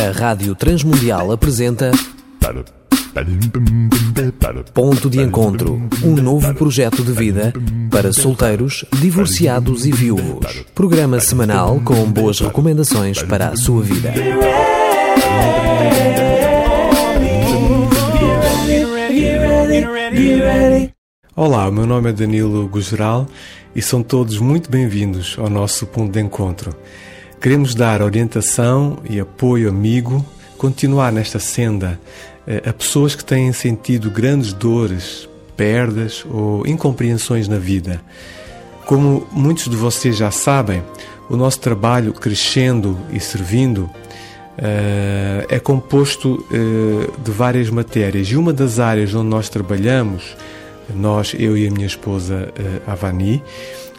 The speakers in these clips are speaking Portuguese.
A Rádio Transmundial apresenta Ponto de Encontro, um novo projeto de vida para solteiros, divorciados e viúvos. Programa semanal com boas recomendações para a sua vida. Olá, o meu nome é Danilo Gugeral e são todos muito bem-vindos ao nosso ponto de encontro. Queremos dar orientação e apoio amigo, continuar nesta senda. Eh, a pessoas que têm sentido grandes dores, perdas ou incompreensões na vida. Como muitos de vocês já sabem, o nosso trabalho crescendo e servindo uh, é composto uh, de várias matérias. E uma das áreas onde nós trabalhamos, nós, eu e a minha esposa Avani,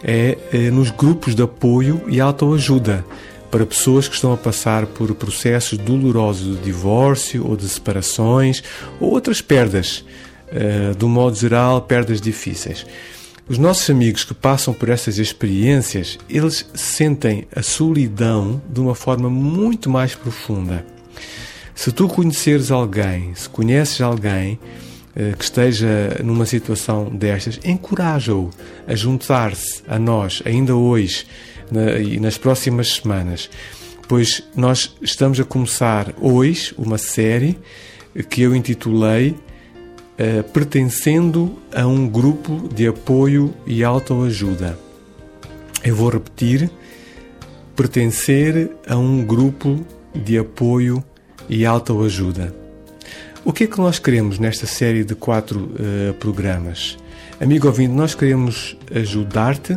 é nos grupos de apoio e autoajuda para pessoas que estão a passar por processos dolorosos de divórcio ou de separações ou outras perdas, uh, do modo geral, perdas difíceis. Os nossos amigos que passam por essas experiências, eles sentem a solidão de uma forma muito mais profunda. Se tu conheceres alguém, se conheces alguém uh, que esteja numa situação destas, encoraja-o a juntar-se a nós ainda hoje na, e nas próximas semanas, pois nós estamos a começar hoje uma série que eu intitulei uh, Pertencendo a um grupo de apoio e autoajuda. Eu vou repetir: pertencer a um grupo de apoio e autoajuda. O que é que nós queremos nesta série de quatro uh, programas? Amigo ouvinte, nós queremos ajudar-te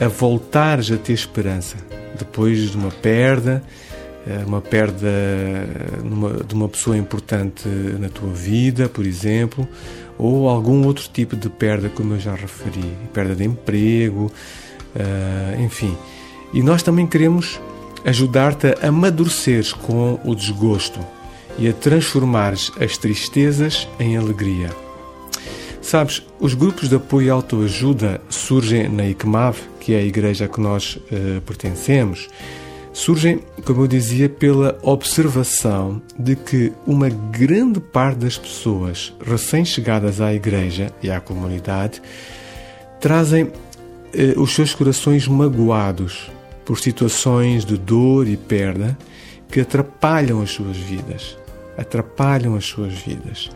a voltares a ter esperança depois de uma perda, eh, uma perda de uma pessoa importante na tua vida, por exemplo, ou algum outro tipo de perda, como eu já referi, perda de emprego, eh, enfim. E nós também queremos ajudar-te a amadureceres com o desgosto e a transformares as tristezas em alegria. Sabes, os grupos de apoio e autoajuda surgem na ICMAV, que é a igreja a que nós uh, pertencemos, surgem, como eu dizia, pela observação de que uma grande parte das pessoas recém-chegadas à igreja e à comunidade trazem uh, os seus corações magoados por situações de dor e perda que atrapalham as suas vidas. Atrapalham as suas vidas.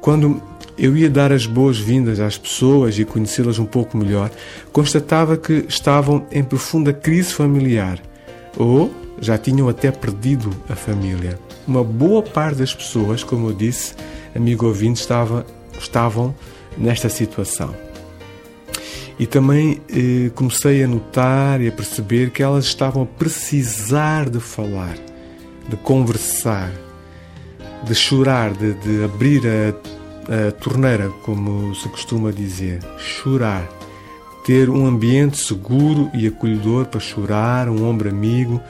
Quando eu ia dar as boas-vindas às pessoas e conhecê-las um pouco melhor, constatava que estavam em profunda crise familiar ou já tinham até perdido a família. Uma boa parte das pessoas, como eu disse, amigo ouvinte, estava, estavam nesta situação. E também eh, comecei a notar e a perceber que elas estavam a precisar de falar, de conversar, de chorar, de, de abrir a a torneira, como se costuma dizer, chorar, ter um ambiente seguro e acolhedor para chorar, um ombro amigo.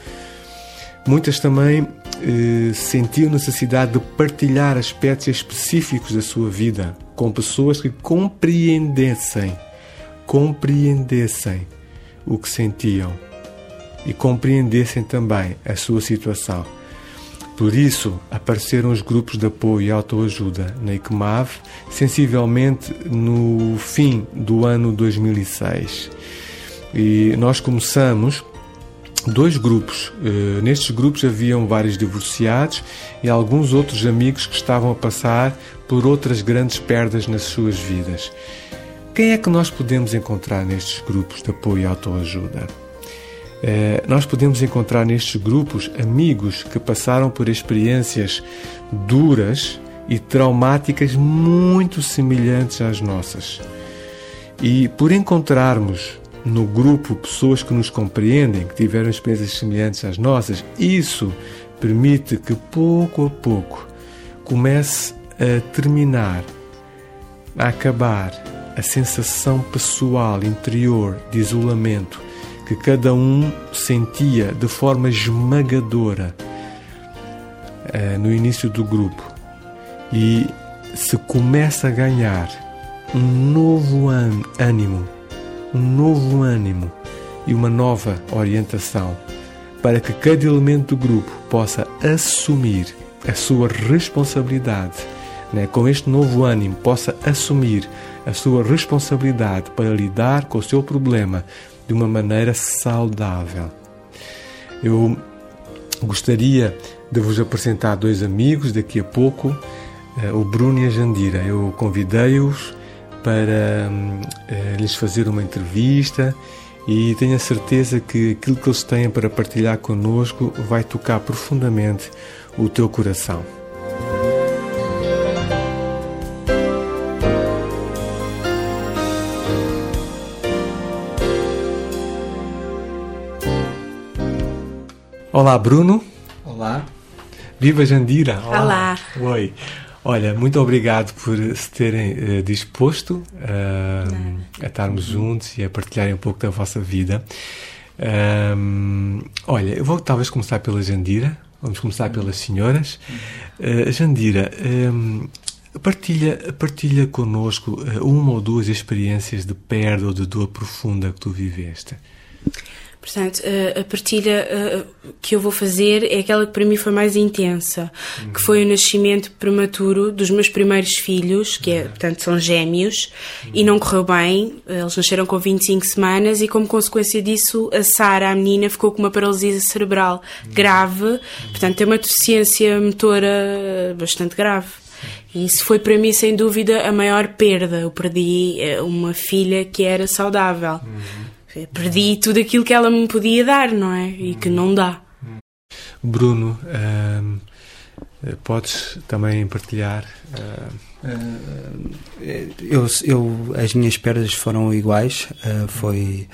Muitas também eh, sentiam necessidade de partilhar aspectos específicos da sua vida com pessoas que compreendessem, compreendessem o que sentiam e compreendessem também a sua situação. Por isso, apareceram os grupos de apoio e autoajuda na ICMAV, sensivelmente no fim do ano 2006. E nós começamos dois grupos. Eh, nestes grupos haviam vários divorciados e alguns outros amigos que estavam a passar por outras grandes perdas nas suas vidas. Quem é que nós podemos encontrar nestes grupos de apoio e autoajuda? Eh, nós podemos encontrar nestes grupos amigos que passaram por experiências duras e traumáticas muito semelhantes às nossas. E por encontrarmos no grupo pessoas que nos compreendem, que tiveram experiências semelhantes às nossas, isso permite que pouco a pouco comece a terminar, a acabar a sensação pessoal, interior de isolamento que cada um sentia de forma esmagadora uh, no início do grupo e se começa a ganhar um novo ânimo, um novo ânimo e uma nova orientação para que cada elemento do grupo possa assumir a sua responsabilidade, né? com este novo ânimo, possa assumir a sua responsabilidade para lidar com o seu problema de uma maneira saudável. Eu gostaria de vos apresentar dois amigos daqui a pouco, eh, o Bruno e a Jandira. Eu convidei-os para uh, lhes fazer uma entrevista e tenho a certeza que aquilo que eles têm para partilhar connosco vai tocar profundamente o teu coração. Olá, Bruno. Olá. Viva Jandira. Olá. Olá. Oi. Olha, muito obrigado por se terem uh, disposto uh, a estarmos juntos e a partilharem um pouco da vossa vida. Um, olha, eu vou talvez começar pela Jandira. Vamos começar pelas senhoras. Uh, Jandira, um, partilha, partilha connosco uma ou duas experiências de perda ou de dor profunda que tu viveste. Portanto, a partilha que eu vou fazer é aquela que para mim foi mais intensa, uhum. que foi o nascimento prematuro dos meus primeiros filhos, que é, portanto, são gêmeos, uhum. e não correu bem. Eles nasceram com 25 semanas e, como consequência disso, a Sara, a menina, ficou com uma paralisia cerebral uhum. grave, portanto, tem uma deficiência motora bastante grave. E isso foi para mim, sem dúvida, a maior perda. Eu perdi eh, uma filha que era saudável. Uhum. Perdi tudo aquilo que ela me podia dar, não é? E que não dá. Bruno, uh, podes também partilhar? Uh... eu, eu, as minhas perdas foram iguais. Uh, foi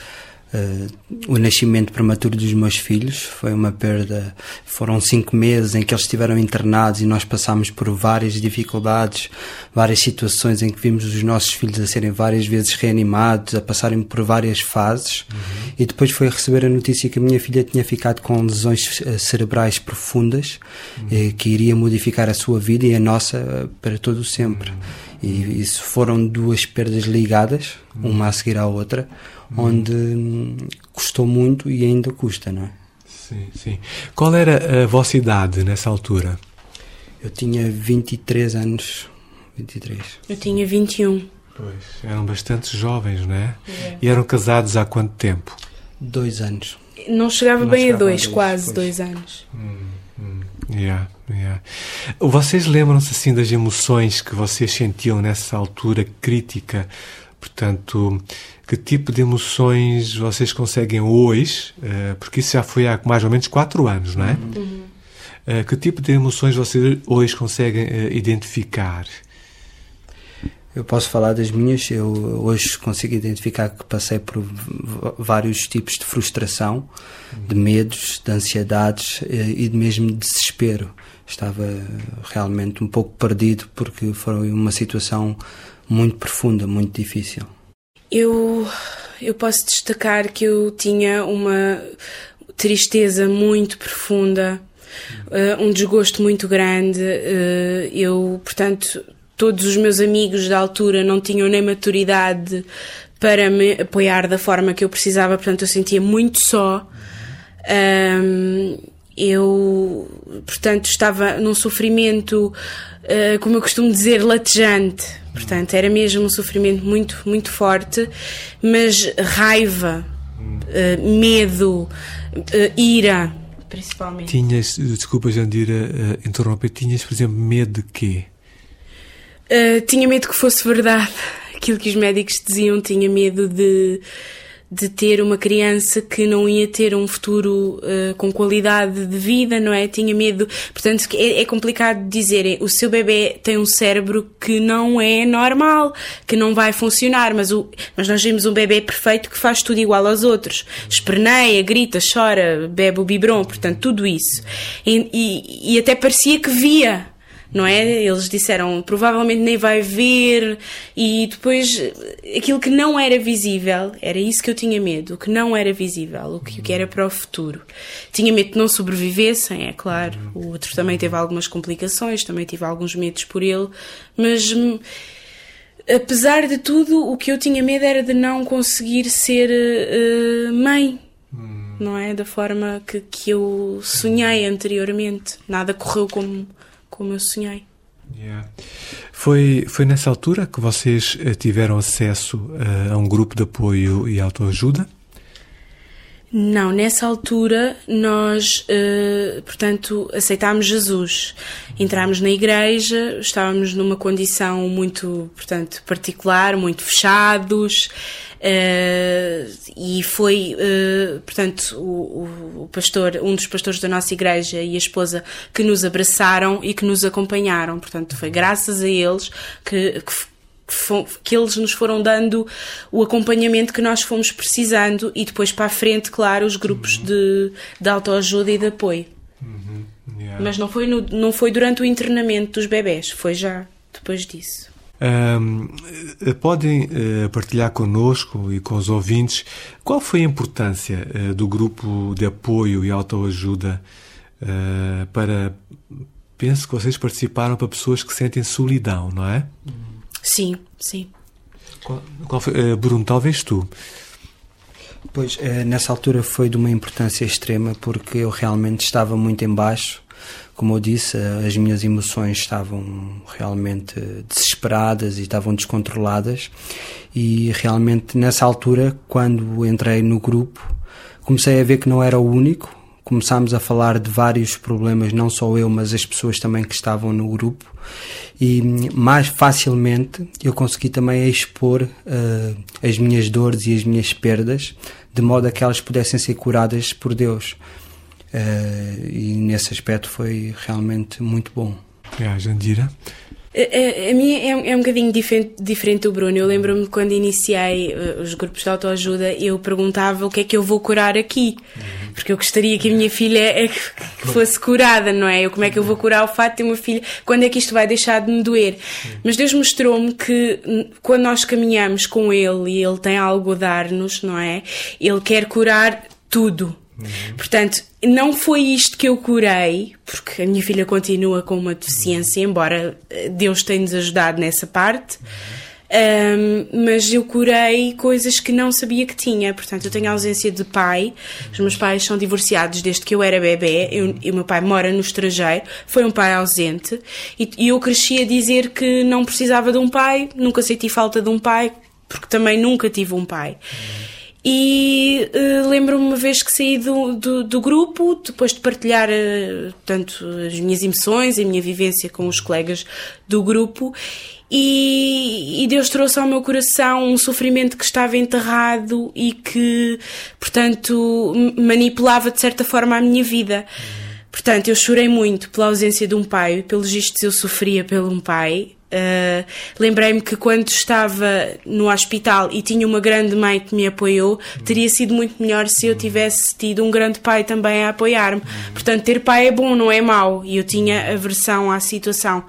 Uh, o nascimento prematuro dos meus filhos foi uma perda. Foram cinco meses em que eles estiveram internados e nós passámos por várias dificuldades, várias situações em que vimos os nossos filhos a serem várias vezes reanimados, a passarem por várias fases. Uhum. E depois foi receber a notícia que a minha filha tinha ficado com lesões eh, cerebrais profundas, uhum. eh, que iria modificar a sua vida e a nossa para todo o sempre. Uhum. E isso foram duas perdas ligadas, uma a seguir à outra onde hum, custou muito e ainda custa, não é? Sim, sim. Qual era a vossa idade nessa altura? Eu tinha 23 anos. 23. Eu tinha 21. Pois, eram bastante jovens, não é? é. E eram casados há quanto tempo? Dois anos. Não chegava Não bem chegava a dois, dois quase pois. dois anos. Hum, hum. Yeah, yeah. Vocês lembram-se assim das emoções que vocês sentiam nessa altura crítica? Portanto, que tipo de emoções vocês conseguem hoje, uh, porque isso já foi há mais ou menos quatro anos, não é? Uhum. Uh, que tipo de emoções vocês hoje conseguem uh, identificar? Eu posso falar das minhas. Eu hoje consigo identificar que passei por vários tipos de frustração, de medos, de ansiedades e de mesmo de desespero. Estava realmente um pouco perdido porque foi uma situação muito profunda, muito difícil. Eu, eu posso destacar que eu tinha uma tristeza muito profunda, uh, um desgosto muito grande. Uh, eu, portanto, todos os meus amigos da altura não tinham nem maturidade para me apoiar da forma que eu precisava, portanto, eu sentia muito só. Um, eu, portanto, estava num sofrimento, uh, como eu costumo dizer, latejante Portanto, era mesmo um sofrimento muito, muito forte, mas raiva, uh, medo, uh, ira, principalmente. Tinhas, desculpa, Jandira, uh, interromper, tinhas, por exemplo, medo de quê? Uh, tinha medo que fosse verdade aquilo que os médicos diziam, tinha medo de de ter uma criança que não ia ter um futuro uh, com qualidade de vida, não é? Tinha medo. Portanto, é, é complicado dizer. O seu bebê tem um cérebro que não é normal, que não vai funcionar, mas, o, mas nós vemos um bebê perfeito que faz tudo igual aos outros. Esperneia, grita, chora, bebe o biberon, portanto, tudo isso. E, e, e até parecia que via não é? Eles disseram provavelmente nem vai ver e depois aquilo que não era visível, era isso que eu tinha medo, o que não era visível, o que, o que era para o futuro. Tinha medo de não sobrevivessem, é claro. O outro também teve algumas complicações, também tive alguns medos por ele, mas apesar de tudo, o que eu tinha medo era de não conseguir ser uh, mãe. Hum não é? Da forma que, que eu sonhei anteriormente. Nada correu como, como eu sonhei. Yeah. Foi, foi nessa altura que vocês eh, tiveram acesso uh, a um grupo de apoio e autoajuda? Não, nessa altura nós, uh, portanto, aceitámos Jesus. Entramos na igreja, estávamos numa condição muito, portanto, particular, muito fechados. Uh, e foi, uh, portanto, o, o, pastor, um dos pastores da nossa igreja e a esposa que nos abraçaram e que nos acompanharam. Portanto, foi graças a eles que, que que eles nos foram dando o acompanhamento que nós fomos precisando e depois para a frente, claro, os grupos uhum. de, de autoajuda e de apoio. Uhum. Yeah. Mas não foi, no, não foi durante o internamento dos bebés, foi já depois disso. Um, podem uh, partilhar connosco e com os ouvintes qual foi a importância uh, do grupo de apoio e autoajuda uh, para. Penso que vocês participaram para pessoas que sentem solidão, não é? Sim, sim. Qual, qual foi, Bruno, talvez tu. Pois, nessa altura foi de uma importância extrema porque eu realmente estava muito embaixo como eu disse, as minhas emoções estavam realmente desesperadas e estavam descontroladas, e realmente nessa altura, quando entrei no grupo, comecei a ver que não era o único. Começámos a falar de vários problemas, não só eu, mas as pessoas também que estavam no grupo, e mais facilmente eu consegui também expor uh, as minhas dores e as minhas perdas, de modo a que elas pudessem ser curadas por Deus. Uh, e nesse aspecto foi realmente muito bom. É, a? A, a, minha é, é um bocadinho diferente, diferente do Bruno. Eu lembro-me quando iniciei uh, os grupos de autoajuda, eu perguntava o que é que eu vou curar aqui. Uhum. Porque eu gostaria que a minha filha é que, que fosse curada, não é? Eu, como é que eu vou curar o fato de ter uma filha? Quando é que isto vai deixar de me doer? Uhum. Mas Deus mostrou-me que quando nós caminhamos com Ele e Ele tem algo a dar-nos, não é? Ele quer curar tudo Uhum. Portanto, não foi isto que eu curei, porque a minha filha continua com uma deficiência, uhum. embora eh, Deus tenha-nos ajudado nessa parte. Um, mas eu curei coisas que não sabia que tinha. Portanto, eu tenho ausência de pai. Os meus pais são divorciados desde que eu era bebê. E o meu pai mora no estrangeiro. Foi um pai ausente. E, e eu cresci a dizer que não precisava de um pai. Nunca senti falta de um pai, porque também nunca tive um pai. E uh, lembro-me uma vez que saí do, do, do, grupo, depois de partilhar uh, tanto as minhas emoções, a minha vivência com os colegas do grupo, e, e, Deus trouxe ao meu coração um sofrimento que estava enterrado e que, portanto, manipulava de certa forma a minha vida. Portanto, eu chorei muito pela ausência de um pai, pelos vistos eu sofria pelo um pai, Uh, Lembrei-me que quando estava no hospital e tinha uma grande mãe que me apoiou, teria sido muito melhor se eu tivesse tido um grande pai também a apoiar-me. Portanto, ter pai é bom, não é mau. E eu tinha aversão à situação.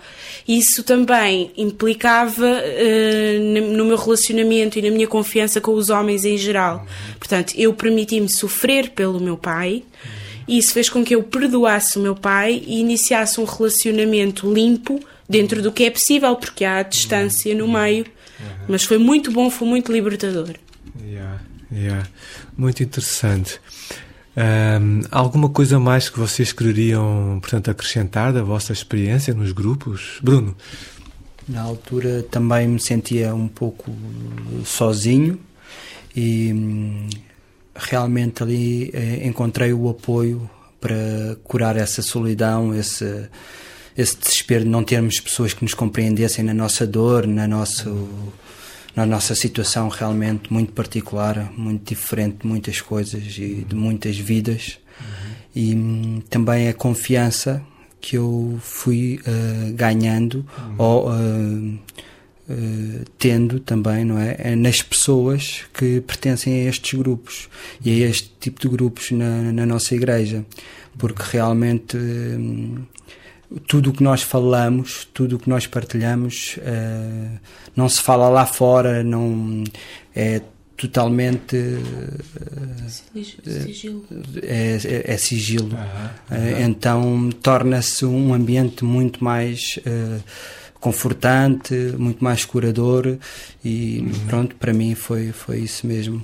Isso também implicava uh, no meu relacionamento e na minha confiança com os homens em geral. Portanto, eu permiti-me sofrer pelo meu pai. Isso fez com que eu perdoasse o meu pai e iniciasse um relacionamento limpo dentro do que é possível, porque há a distância no meio. Mas foi muito bom, foi muito libertador. Yeah, yeah. Muito interessante. Um, alguma coisa mais que vocês queriam, portanto, acrescentar da vossa experiência nos grupos? Bruno? Na altura também me sentia um pouco sozinho e hum, realmente ali eh, encontrei o apoio para curar essa solidão, esse esse desespero de não termos pessoas que nos compreendessem na nossa dor, na, nosso, na nossa situação realmente muito particular, muito diferente de muitas coisas e de muitas vidas. Uhum. E hum, também a confiança que eu fui uh, ganhando uhum. ou uh, uh, tendo também, não é? é? Nas pessoas que pertencem a estes grupos e a este tipo de grupos na, na nossa igreja. Porque realmente hum, tudo o que nós falamos, tudo o que nós partilhamos, uh, não se fala lá fora, não é totalmente uh, sigilo. É, é, é sigilo. Uh, então torna-se um ambiente muito mais confortante, muito mais curador e uhum. pronto, para mim foi, foi isso mesmo.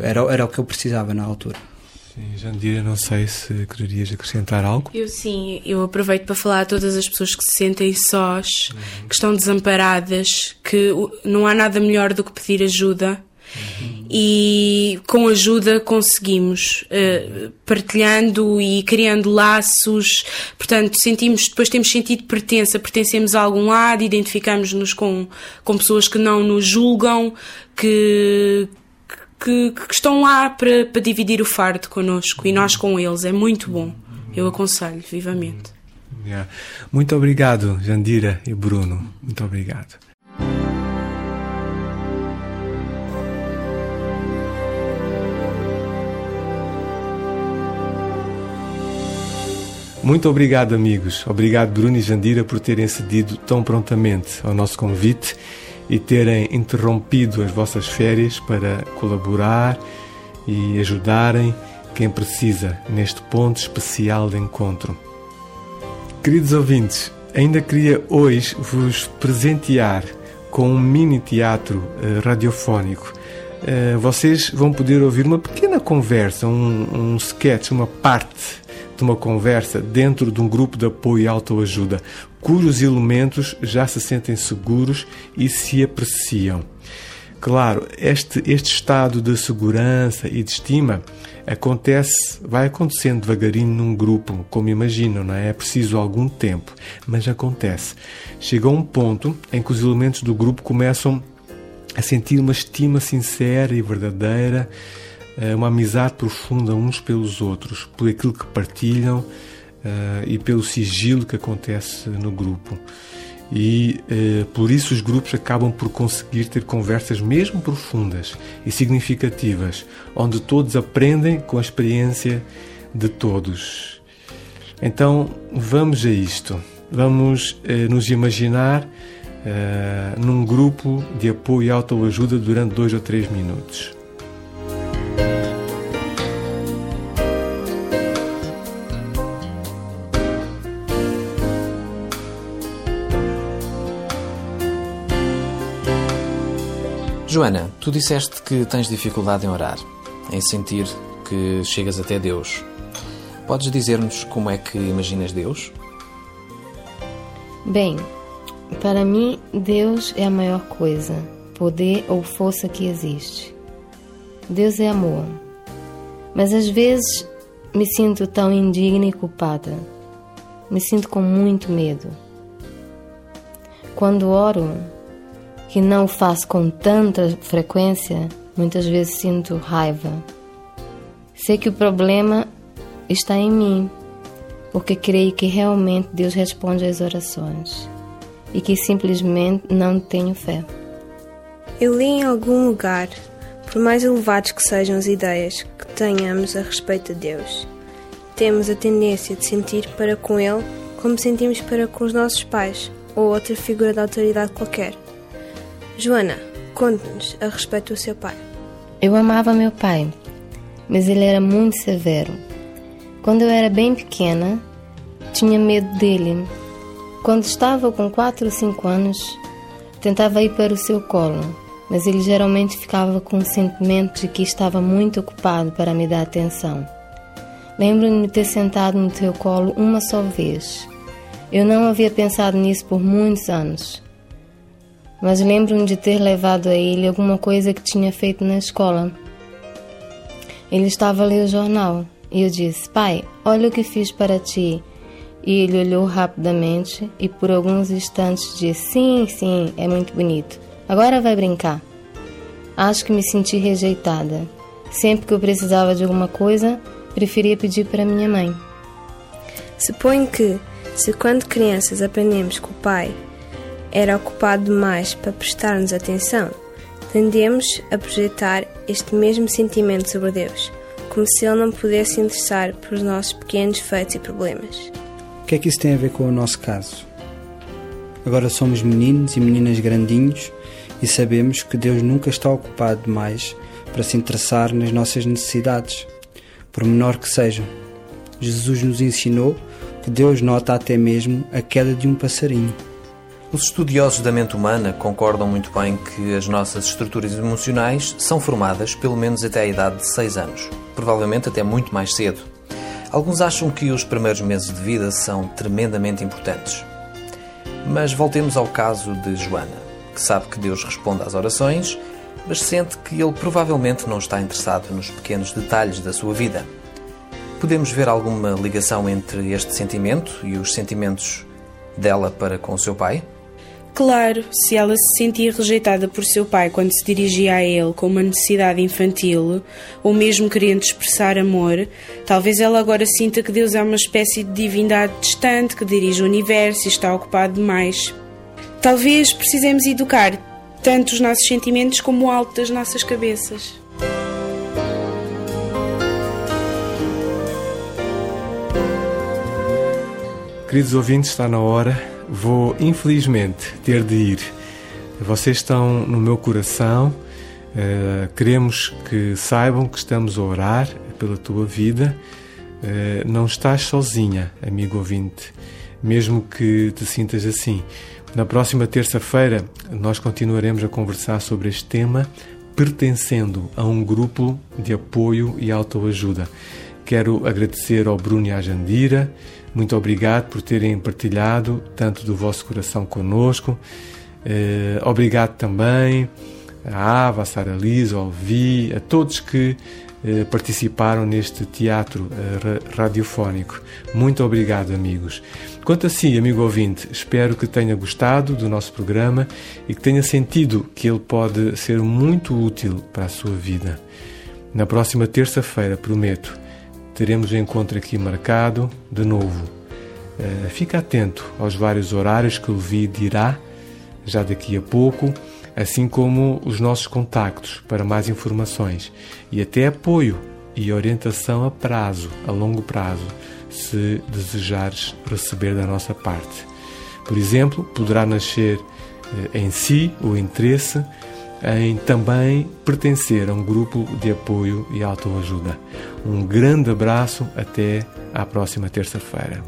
era, era o que eu precisava na altura. Sim, Jandira, não sei se querias acrescentar algo. Eu sim, eu aproveito para falar a todas as pessoas que se sentem sós, uhum. que estão desamparadas, que não há nada melhor do que pedir ajuda. Uhum. E com ajuda conseguimos, uh, partilhando e criando laços, portanto, sentimos, depois temos sentido pertença, pertencemos a algum lado, identificamos-nos com, com pessoas que não nos julgam, que, que, que estão lá para, para dividir o fardo connosco e nós com eles. É muito bom. Eu aconselho vivamente. Yeah. Muito obrigado, Jandira e Bruno. Muito obrigado. Muito obrigado, amigos. Obrigado, Bruno e Jandira, por terem cedido tão prontamente ao nosso convite e terem interrompido as vossas férias para colaborar e ajudarem quem precisa neste ponto especial de encontro. Queridos ouvintes, ainda queria hoje vos presentear com um mini teatro uh, radiofónico. Uh, vocês vão poder ouvir uma pequena conversa, um, um sketch, uma parte de uma conversa dentro de um grupo de apoio e autoajuda, cujos elementos já se sentem seguros e se apreciam. Claro, este, este estado de segurança e de estima acontece, vai acontecendo devagarinho num grupo, como imaginam, não é? É preciso algum tempo, mas acontece. Chega a um ponto em que os elementos do grupo começam a sentir uma estima sincera e verdadeira é uma amizade profunda uns pelos outros, por aquilo que partilham uh, e pelo sigilo que acontece no grupo. E uh, por isso os grupos acabam por conseguir ter conversas mesmo profundas e significativas, onde todos aprendem com a experiência de todos. Então vamos a isto. Vamos uh, nos imaginar num grupo de apoio e autoajuda durante dois ou três minutos. Joana, tu disseste que tens dificuldade em orar, em sentir que chegas até Deus. Podes dizer-nos como é que imaginas Deus? Bem, para mim, Deus é a maior coisa, poder ou força que existe. Deus é amor. Mas às vezes me sinto tão indigna e culpada. Me sinto com muito medo. Quando oro, que não faço com tanta frequência, muitas vezes sinto raiva. Sei que o problema está em mim, porque creio que realmente Deus responde às orações e que simplesmente não tenho fé. Eu li em algum lugar, por mais elevados que sejam as ideias que tenhamos a respeito de Deus, temos a tendência de sentir para com Ele como sentimos para com os nossos pais ou outra figura de autoridade qualquer. Joana, conte-nos a respeito do seu pai. Eu amava meu pai, mas ele era muito severo. Quando eu era bem pequena, tinha medo dele. Quando estava com 4 ou 5 anos, tentava ir para o seu colo, mas ele geralmente ficava com o sentimento de que estava muito ocupado para me dar atenção. Lembro-me de ter sentado no teu colo uma só vez. Eu não havia pensado nisso por muitos anos mas lembro-me de ter levado a ele alguma coisa que tinha feito na escola. Ele estava a ler o jornal e eu disse: Pai, olha o que fiz para ti. E ele olhou rapidamente e por alguns instantes disse: Sim, sim, é muito bonito. Agora vai brincar. Acho que me senti rejeitada. Sempre que eu precisava de alguma coisa, preferia pedir para minha mãe. Suponho que, se quando crianças aprendemos que o pai era ocupado demais para prestar-nos atenção, tendemos a projetar este mesmo sentimento sobre Deus, como se Ele não pudesse interessar por os nossos pequenos feitos e problemas. O que é que isso tem a ver com o nosso caso? Agora somos meninos e meninas grandinhos e sabemos que Deus nunca está ocupado demais para se interessar nas nossas necessidades, por menor que sejam. Jesus nos ensinou que Deus nota até mesmo a queda de um passarinho Os estudiosos da mente humana concordam muito bem que as nossas estruturas emocionais são formadas pelo menos até a idade de 6 anos, provavelmente até muito mais cedo. Alguns acham que os primeiros meses de vida são tremendamente importantes. Mas voltemos ao caso de Joana, que sabe que Deus responde às orações, mas sente que ele provavelmente não está interessado nos pequenos detalhes da sua vida. Podemos ver alguma ligação entre este sentimento e os sentimentos dela para com seu pai? Claro, se ela se sentia rejeitada por seu pai quando se dirigia a ele com uma necessidade infantil, ou mesmo querendo expressar amor, talvez ela agora sinta que Deus é uma espécie de divindade distante que dirige o universo e está ocupado demais. Talvez precisemos educar tanto os nossos sentimentos como o alto das nossas cabeças. Queridos ouvintes, está na hora Vou, infelizmente, ter de ir. Vocês estão no meu coração. Uh, queremos que saibam que estamos a orar pela tua vida. Uh, não estás sozinha, amigo ouvinte, mesmo que te sintas assim. Na próxima terça-feira, nós continuaremos a conversar sobre este tema, pertencendo a um grupo de apoio e autoajuda. Quero agradecer ao Bruno e à Jandira muito obrigado por terem partilhado tanto do vosso coração conosco. Eh, obrigado também à Ava, à Sara Lisa, ao Vi, a todos que eh, participaram neste teatro eh, radiofónico. Muito obrigado, amigos. Quanto a si, amigo ouvinte, espero que tenha gostado do nosso programa e que tenha sentido que ele pode ser muito útil para a sua vida. Na próxima terça-feira, prometo, teremos o encontro aqui marcado de novo. Uh, fica atento aos vários horários que o Levi dirá já daqui a pouco, assim como os nossos contactos para mais informações e até apoio e orientação a prazo, a longo prazo, se desejares receber da nossa parte. Por exemplo, poderá nascer eh, em si o interesse em também pertencer a um grupo de apoio e autoajuda. Um grande abraço, até à próxima terça-feira.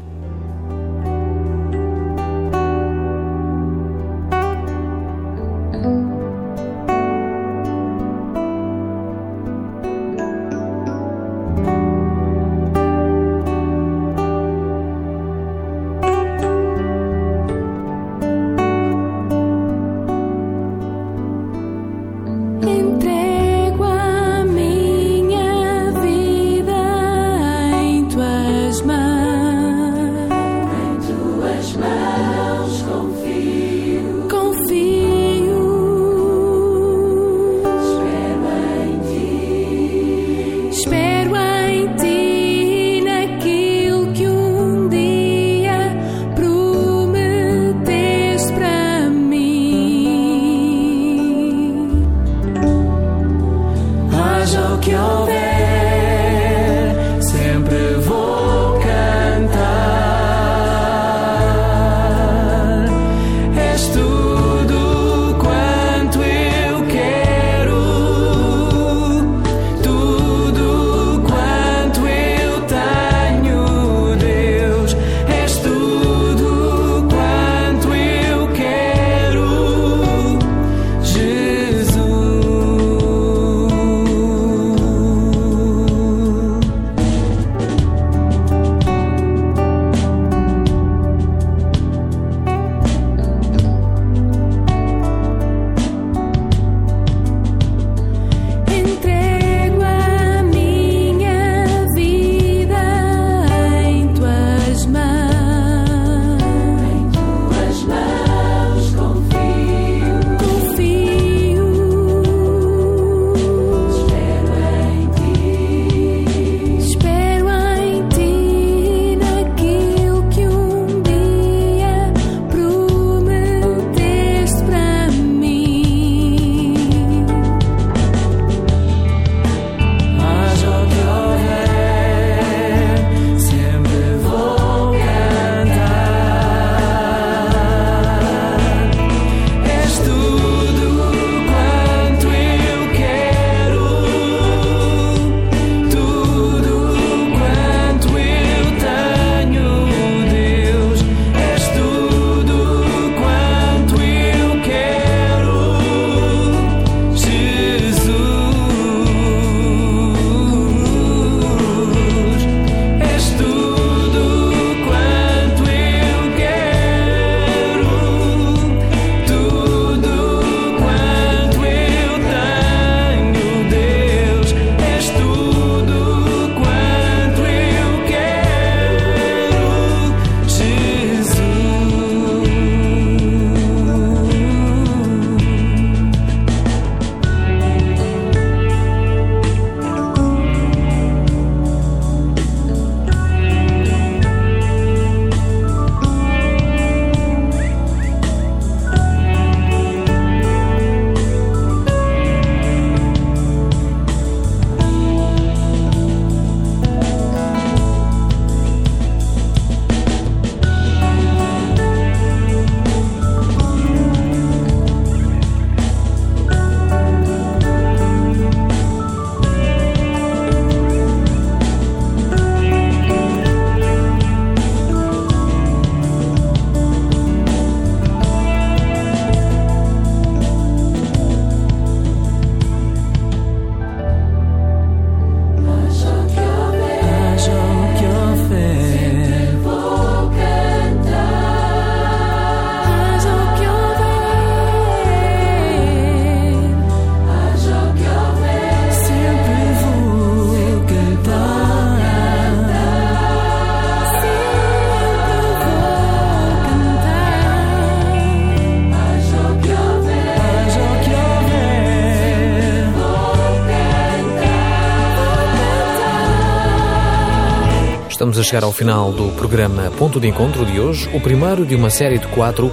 Estamos a chegar ao final do programa Ponto de Encontro de hoje, o primeiro de uma série de quatro,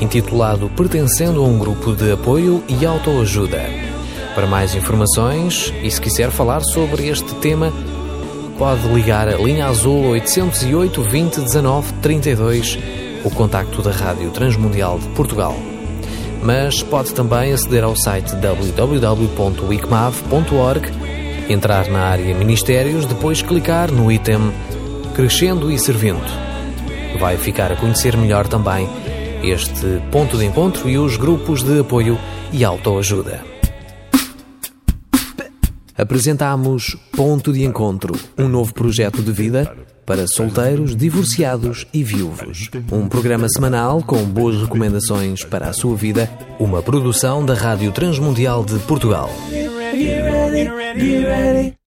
intitulado Pertencendo a um Grupo de Apoio e Autoajuda. Para mais informações e se quiser falar sobre este tema, pode ligar a linha azul 808 20 19 32, o contacto da Rádio Transmundial de Portugal. Mas pode também aceder ao site www.wicmav.org, entrar na área Ministérios, depois clicar no item Crescendo e Servindo. Vai ficar a conhecer melhor também este ponto de encontro e os grupos de apoio e autoajuda. Apresentamos Ponto de Encontro, um novo projeto de vida para solteiros, divorciados e viúvos. Um programa semanal com boas recomendações para a sua vida, uma produção da Rádio Transmundial de Portugal.